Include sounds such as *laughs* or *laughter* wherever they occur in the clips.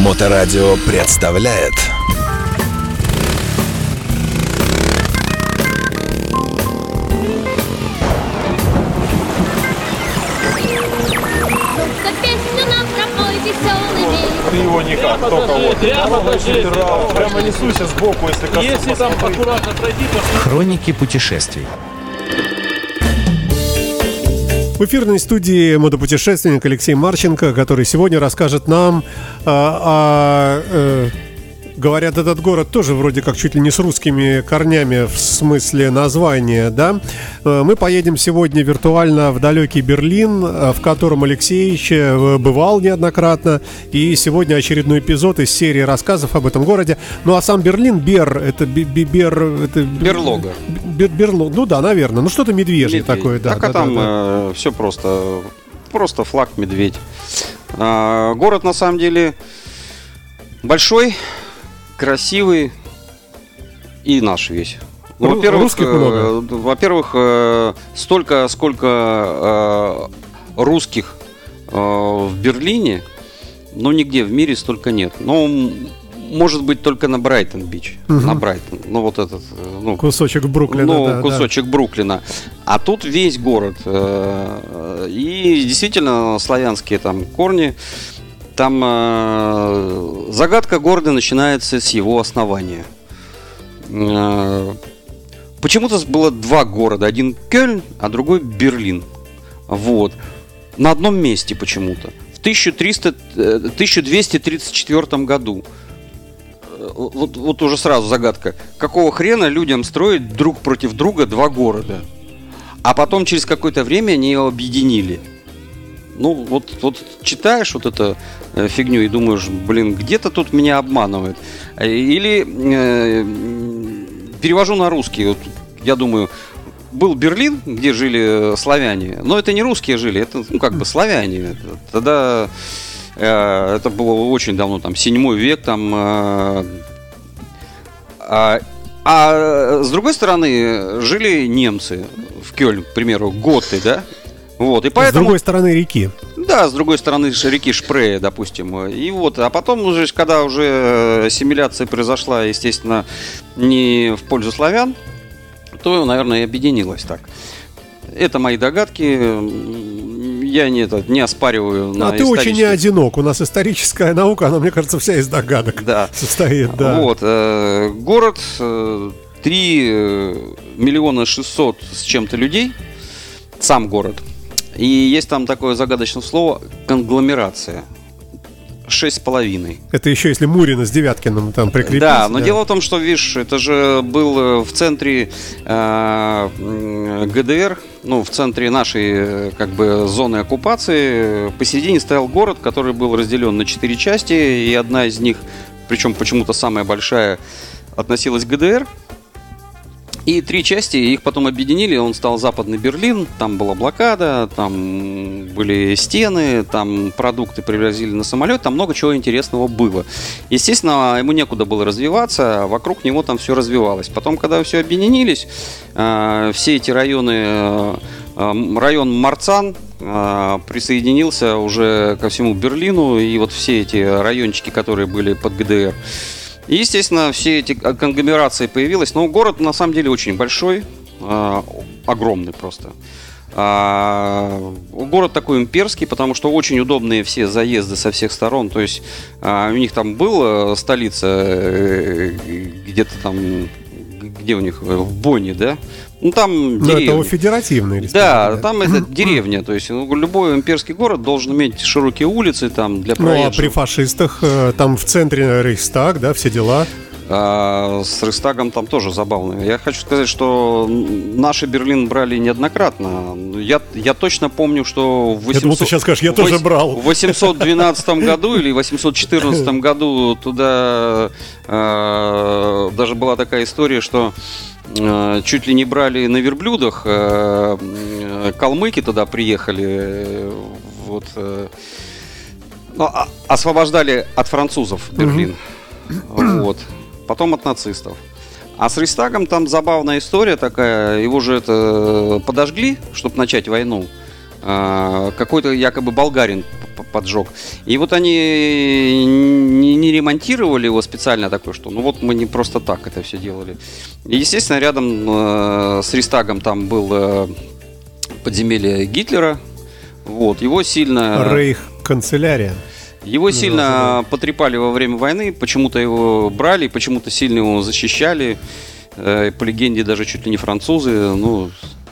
Моторадио представляет Ты его никак, только вот. Прямо пойди. Прямо, прямо несуйся сбоку, если там аккуратно пройди, то Хроники путешествий. В эфирной студии мотопутешественник Алексей Марченко, который сегодня расскажет нам а, о... э, Говорят, этот город тоже вроде как чуть ли не с русскими корнями в смысле названия, да? Э, Мы поедем сегодня виртуально в далекий Берлин, э, в котором Алексеевич э, бывал неоднократно. И сегодня очередной эпизод из серии рассказов об этом городе. Ну а сам Берлин, Бер, это Бер... Это... Берлога. Бер, Берло- ну да, наверное. Ну что-то медвежье Медведь. такое, да. Так, да, а да, там да. все просто. Просто флаг медведь. А, город на самом деле большой, красивый и наш весь. Ну, во-первых, русских э, много? во-первых, э, столько, сколько э, русских в Берлине, но нигде в мире столько нет. М, может быть, только на Брайтон-Бич. На Брайтон. Ну, вот этот, ну, Кусочек Бруклина, ну, да, да. кусочек Бруклина. А тут весь город. И действительно славянские там корни. Там э, загадка города начинается с его основания. Э, Почему-то было два города. Один Кёльн, а другой Берлин. Вот. На одном месте почему-то. В 1300, э, 1234 году. Э, Вот, вот уже сразу загадка. Какого хрена людям строить друг против друга два города? А потом через какое-то время они его объединили. Ну, вот, вот читаешь вот эту э, фигню и думаешь, блин, где-то тут меня обманывают. Э, Или э, перевожу на русский. Вот, я думаю, был Берлин, где жили э, славяне, но это не русские жили, это ну как бы славяне. Тогда э, это было очень давно, там седьмой век, там. э, а, а с другой стороны жили немцы в Кёльн, к примеру, готы, да? Вот, и С поэтому... другой стороны реки. Да, с другой стороны реки Шпрея, допустим. И вот, а потом уже, когда уже э, ассимиляция произошла, естественно, не в пользу славян, то, наверное, и объединилась так. Это мои догадки. Я не, это, не оспариваю на а ты очень не одинок. У нас историческая наука, она, мне кажется, вся из догадок Да. состоит. Да. Вот, э, город э, 3 э, миллиона 600 с чем-то людей, сам город. И есть там такое загадочное слово конгломерация. Шесть с половиной. Это еще если Мурина с Девяткиным там прикрепить. Да, но дело в том, что, видишь, это же был э, в центре э, ГДР, ну, в центре нашей, э, как бы, зоны оккупации, посередине стоял город, который был разделен на четыре части, и одна из них, причем почему-то самая большая, относилась к ГДР. И три части, их потом объединили, он стал Западный Берлин, там была блокада, там были стены, там продукты привозили на самолет, там много чего интересного было. Естественно, ему некуда было развиваться, а вокруг него там все развивалось. Потом, когда все объединились, э, все эти районы, э, район Марцан э, присоединился уже ко всему Берлину, и вот все эти райончики, которые были под ГДР, и, естественно, все эти конгломерации появились. Но город на самом деле очень большой, э, огромный просто. А, город такой имперский, потому что очень удобные все заезды со всех сторон. То есть а, у них там была столица э, где-то там, где у них, в Бонне, да? Ну там Но это деревня. о федеративной Да, республике, там это деревня, то есть ну, любой имперский город должен иметь широкие улицы там для Ну, а проезжих. при фашистах э, там в центре Рейхстаг, да, все дела. А, с Рейхстагом там тоже забавно. Я хочу сказать, что наши Берлин брали неоднократно. Я, я точно помню, что в 800... Я думал, ты сейчас скажешь, я тоже брал. В 812 году или 814 *laughs* году туда э, даже была такая история, что э, чуть ли не брали на верблюдах. э, калмыки туда приехали. вот, ну, а- освобождали от французов Берлин. Вот. Потом от нацистов. А с Рейстагом там забавная история такая. Его же это подожгли, чтобы начать войну. А, Какой-то якобы болгарин поджег. И вот они не, ремонтировали его специально такой, что ну вот мы не просто так это все делали. И, естественно, рядом э, с Ристагом там был э, подземелье Гитлера. Вот, его сильно... Рейх канцелярия. Его сильно потрепали во время войны, почему-то его брали, почему-то сильно его защищали. Э, По легенде даже чуть ли не французы, ну,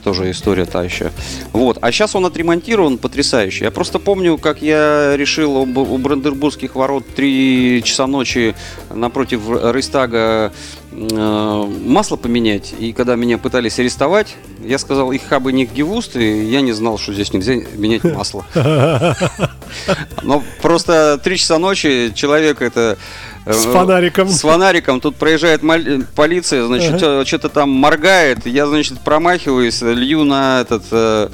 тоже история та еще. Вот. А сейчас он отремонтирован потрясающе. Я просто помню, как я решил у Брандербургских ворот 3 часа ночи напротив Рейстага э, масло поменять. И когда меня пытались арестовать, я сказал, их хабы не гевуст, и я не знал, что здесь нельзя менять масло. *laughs* Но просто 3 часа ночи человек это... э, С фонариком. С фонариком. Тут проезжает маль- полиция, значит, что-то там моргает. Я, значит, промахиваюсь, лью на этот... э,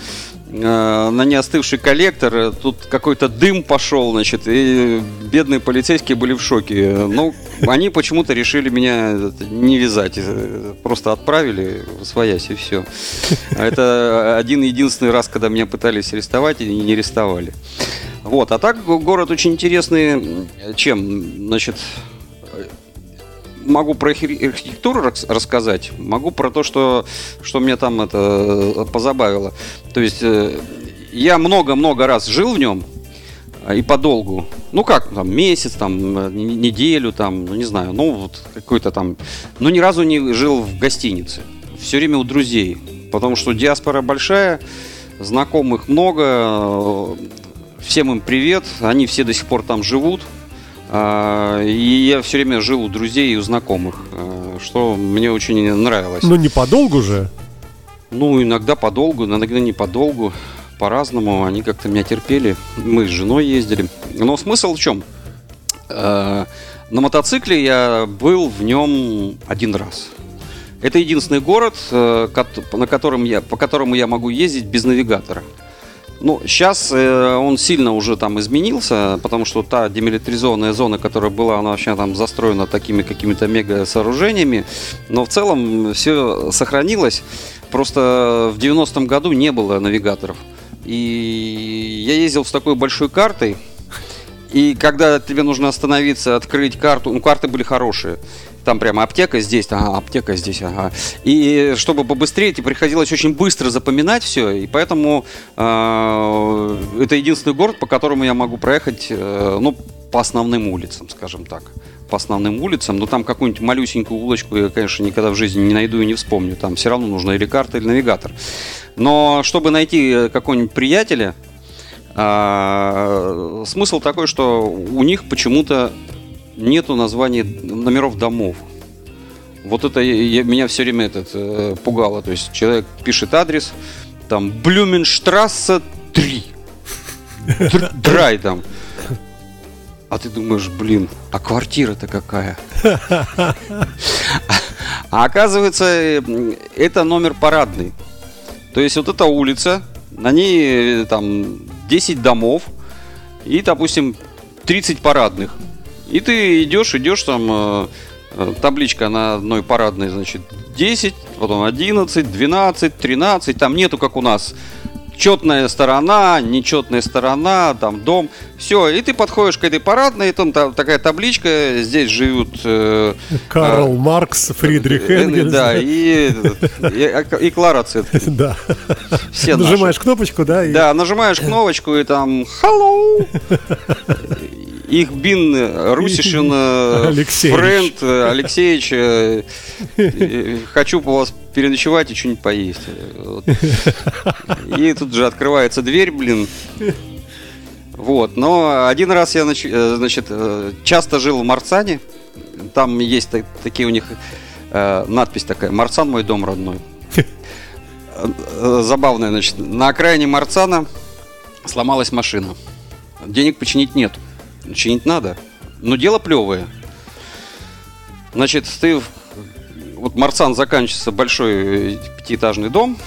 э, на неостывший коллектор, тут какой-то дым пошел, значит, и бедные полицейские были в шоке. Ну, они почему-то решили меня не вязать, э, просто отправили своясь и все. А это один единственный раз, когда меня пытались арестовать и не арестовали. Вот, а так го- город очень интересный. Чем, значит, могу про архи- архитектуру рас- рассказать, могу про то, что, что меня там это э, позабавило. То есть э, я много-много раз жил в нем а, и подолгу. Ну как, там месяц, там э, неделю, там, ну не знаю, ну вот какой-то там. Но ни разу не жил в гостинице. Все время у друзей. Потому что диаспора большая, знакомых много, э, всем им привет, они все до сих пор там живут. А, И я все время жил у друзей и у знакомых, э, что мне очень нравилось. Ну, не подолгу же. Ну, иногда подолгу, иногда не подолгу, по-разному. Они как-то меня терпели. Мы с женой ездили. Но смысл в чем? Э, На мотоцикле я был в нем один раз. Это единственный город, э, на котором я, по которому я могу ездить без навигатора. Ну, сейчас он сильно уже там изменился, потому что та демилитаризованная зона, которая была, она вообще там застроена такими какими-то мега сооружениями. Но в целом все сохранилось. Просто в 90-м году не было навигаторов. И я ездил с такой большой картой. И когда тебе нужно остановиться, открыть карту, ну, карты были хорошие. Там прямо аптека здесь, ага, аптека здесь, ага. И чтобы побыстрее, тебе приходилось очень быстро запоминать все. И поэтому э, это единственный город, по которому я могу проехать, э, ну, по основным улицам, скажем так. По основным улицам. Но там какую-нибудь малюсенькую улочку я, конечно, никогда в жизни не найду и не вспомню. Там все равно нужна или карта, или навигатор. Но чтобы найти э, какого-нибудь приятеля, а, смысл такой, что у них почему-то нету названий номеров домов. Вот это я- меня все время этот, э, пугало. То есть человек пишет адрес, там Блюменштрассе 3. Др- Драй там. А ты думаешь, блин, а квартира-то какая? А оказывается, э, это номер парадный. То есть вот эта улица, на ней э, там 10 домов и, допустим, 30 парадных. И ты идешь, идешь, там э, э, табличка на одной парадной, значит, 10, потом 11, 12, 13. Там нету, как у нас, четная сторона, нечетная сторона, там дом. Все, и ты подходишь к этой парадной, и там та- такая табличка, здесь живут... э, Карл Маркс, Фридрих э, Энгельс. Да, и, и, и Клара Цеткин. *laughs* Да. Все наши. Нажимаешь кнопочку, да? и- Да, нажимаешь кнопочку и там Hello! *laughs* Их бин Русишин э, *laughs* Алексеевич. Френд э, Алексеевич э, э, Хочу у вас переночевать и что-нибудь поесть Вот. *laughs* И тут же открывается дверь, блин Вот, но один раз я, нач- э, значит, э, часто жил в Марцане Там есть та- такие у них э, надпись такая Марцан мой дом родной Э, забавная, значит, на окраине Марцана сломалась машина. Денег починить нет. Чинить надо. Но дело плевое. Значит, ты... Вот Марцан заканчивается большой э, пятиэтажный дом,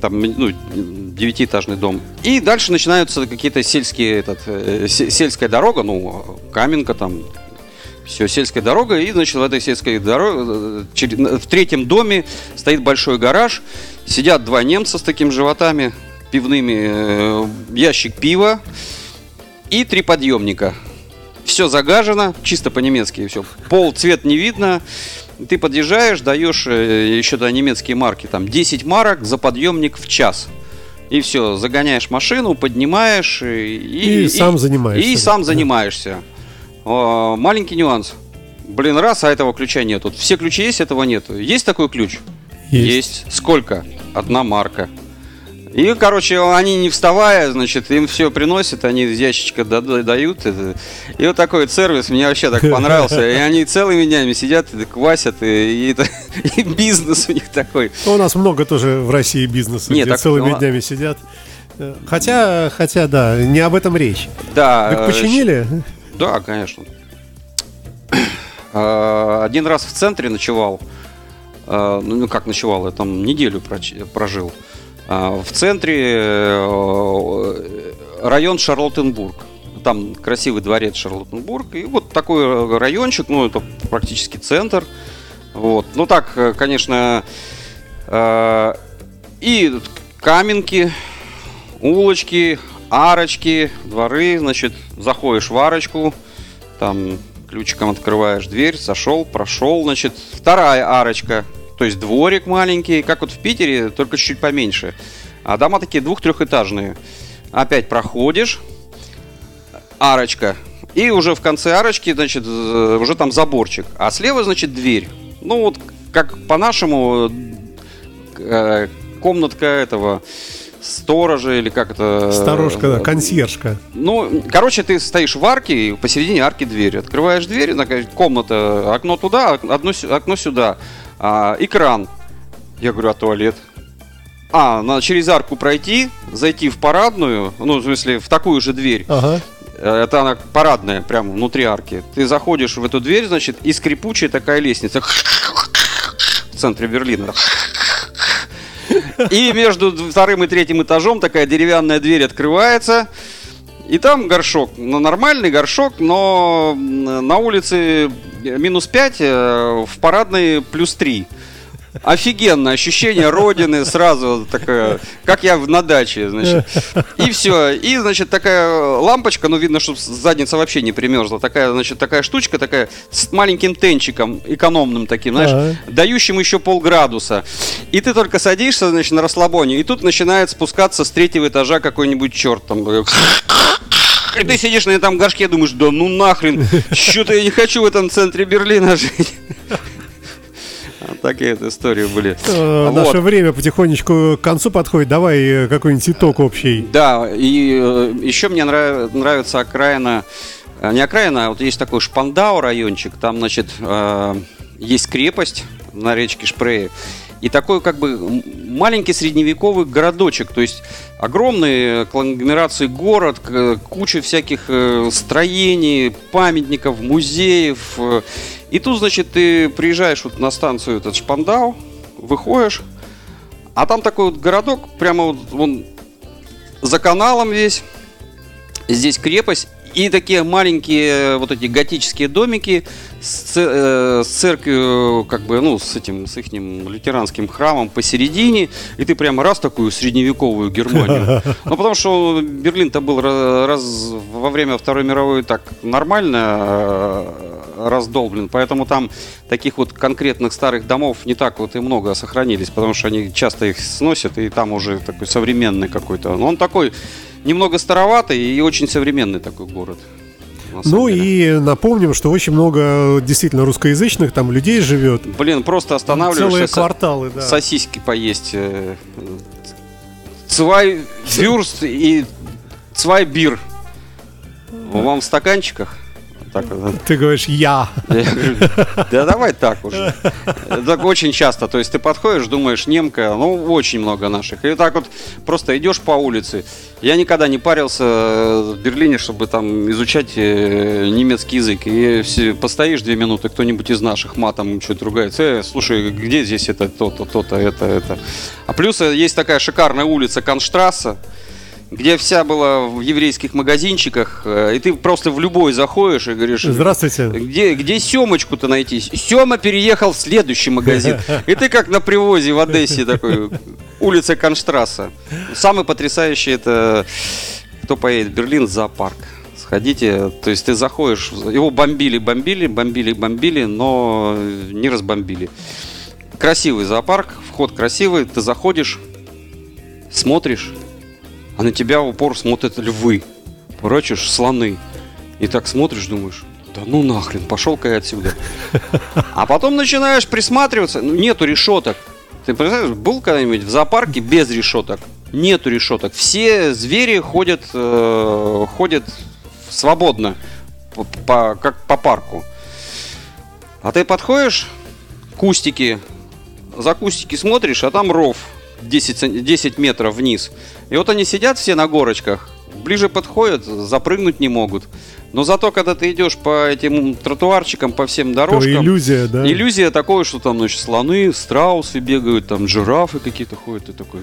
там, ну, девятиэтажный дом. И дальше начинаются какие-то сельские, этот, э, се- сельская дорога, ну, Каменка там, все, сельская дорога, и, значит, в этой сельской дороге, в третьем доме стоит большой гараж, сидят два немца с такими животами пивными, э, ящик пива и три подъемника. Все загажено, чисто по-немецки все. Пол, цвет не видно. Ты подъезжаешь, даешь э, еще туда немецкие марки, там 10 марок за подъемник в час. И все, загоняешь машину, поднимаешь э, и, И сам занимаешься. И сам занимаешься. О, маленький нюанс. Блин, раз, а этого ключа нету. Вот Все ключи есть, этого нету. Есть такой ключ? Есть. Сколько? Одна марка. И, короче, они не вставая, значит, им все приносят, они из ящичка да- да- дают. И вот такой вот сервис мне вообще так понравился. И они целыми днями сидят, и квасят, и, и *laughs* и бизнес у них такой. Ну, У нас много тоже в России бизнеса, Нет, где так, целыми ну, днями сидят. Э, Хотя, хотя, да, не об этом речь. Да. Так э, починили? Да, конечно. Э, *clears throat* Один раз в центре ночевал. Э, Ну, ну, как ночевал, я там неделю прожил. Э, В центре э, район Шарлоттенбург. Там красивый дворец Шарлоттенбург. И вот такой райончик, ну, это практически центр. Вот. Ну, так, э, конечно, э, и каменки, улочки, арочки, дворы, значит, заходишь в арочку, там ключиком открываешь дверь, сошел, прошел, значит, вторая арочка, то есть дворик маленький, как вот в Питере, только чуть поменьше. А дома такие двух-трехэтажные. Опять проходишь, арочка, и уже в конце арочки, значит, з- уже там заборчик, а слева, значит, дверь. Ну вот, как по-нашему, э, комнатка этого сторожа или как это... Сторожка, да, консьержка. Ну, короче, ты стоишь в арке, и посередине арки дверь. Открываешь дверь, комната, окно туда, одно, окно сюда. А, экран. Я говорю, а туалет? А, надо через арку пройти, зайти в парадную, ну, в смысле, в такую же дверь. Ага. Э, Это она парадная, прямо внутри арки. Ты заходишь в эту дверь, значит, и скрипучая такая лестница. В центре Берлина. И между вторым и третьим этажом такая деревянная дверь открывается. И там горшок. Ну, нормальный горшок, но на улице минус 5, в парадной плюс 3. Офигенно, ощущение родины сразу такое, как я на даче, значит. И все, и, значит, такая лампочка, ну, видно, что задница вообще не примерзла, такая, значит, такая штучка, такая с маленьким тенчиком, экономным таким, знаешь, Ага. дающим еще полградуса. И ты только садишься, значит, на расслабоне, и тут начинает спускаться с третьего этажа какой-нибудь черт там. И ты сидишь на этом горшке, думаешь, да ну нахрен, что-то я не хочу в этом центре Берлина жить. Такие вот истории были. Э, Вот. Наше время потихонечку к концу подходит. Давай э, какой-нибудь итог общий. Да, и э, еще мне нрав- нравится окраина, э, не окраина, а вот есть такой Шпандау райончик, там, значит, э, есть крепость на речке Шпрее, и такой как бы маленький средневековый городочек, то есть огромные конгломерации город, куча всяких э, строений, памятников, музеев. И тут, значит, ты приезжаешь вот на станцию этот Шпандау, выходишь, а там такой вот городок, прямо вот он за каналом весь. Здесь крепость. И такие маленькие вот эти готические домики с, э, с церковью, как бы, ну, с этим, с их лютеранским храмом посередине. И ты прямо раз такую средневековую Германию. *laughs* Ну, потому что Берлин-то был ра- раз во время Второй мировой так нормально э, раздолблен. Поэтому там таких вот конкретных старых домов не так вот и много сохранились. Потому что они часто их сносят, и там уже такой современный какой-то. Но он такой немного староватый и очень современный такой город. Ну деле. и напомним, что очень много действительно русскоязычных там людей живет. Блин, просто Целые останавливаешься со- кварталы, да. сосиски поесть. э, Цвай *laughs* вюрст и цвай бир. Вам в стаканчиках? Так, вот, Ты говоришь «я». Я говорю, да давай так уже. Так очень часто. То есть ты подходишь, думаешь, немка, ну, очень много наших. И так вот просто идешь по улице. Я никогда не парился э, в Берлине, чтобы там изучать э, немецкий язык. И все, постоишь две минуты, кто-нибудь из наших матом что-то ругается. Э, слушай, где здесь это, то-то, то-то, это, это. А плюс э, есть такая шикарная улица Конштрасса, где вся была в еврейских магазинчиках, э, и ты просто в любой заходишь и говоришь, Здравствуйте. где, где Семочку-то найти? Сема переехал в следующий магазин. *laughs* И ты как на привозе в Одессе такой, улица Конштрасса. Самый потрясающий это, кто поедет в Берлин, зоопарк. сходите. То есть ты заходишь, его бомбили, бомбили, бомбили, бомбили, но не разбомбили. Красивый зоопарк, вход красивый, ты заходишь, смотришь, а на тебя в упор смотрят львы, прочишь слоны. И так смотришь, думаешь, да ну нахрен, пошел-ка я отсюда. *laughs* А потом начинаешь присматриваться, ну нету решеток. Ты представляешь, был когда-нибудь в зоопарке без решеток? Нету решеток. Все звери ходят, э, ходят свободно, по- по- как по парку. А ты подходишь, кустики, за кустики смотришь, а там ров 10, сан- 10 метров вниз. И вот они сидят все на горочках, ближе подходят, запрыгнуть не могут. Но зато, когда ты идешь по этим тротуарчикам, по всем дорожкам, иллюзия, да? иллюзия такой, что там, значит, слоны, страусы бегают, там жирафы какие-то ходят, и такой.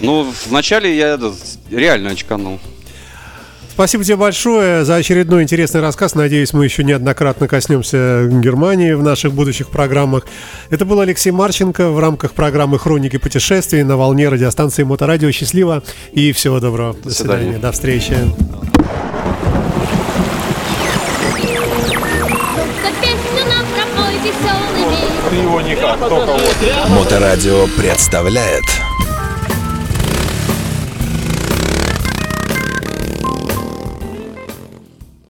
Ну, вначале я это, реально очканул. Спасибо тебе большое за очередной интересный рассказ. Надеюсь, мы еще неоднократно коснемся Германии в наших будущих программах. Это был Алексей Марченко в рамках программы «Хроники путешествий» на волне радиостанции Моторадио. Счастливо и всего доброго. До, свидания. свидания. До встречи. Его никак. Моторадио представляет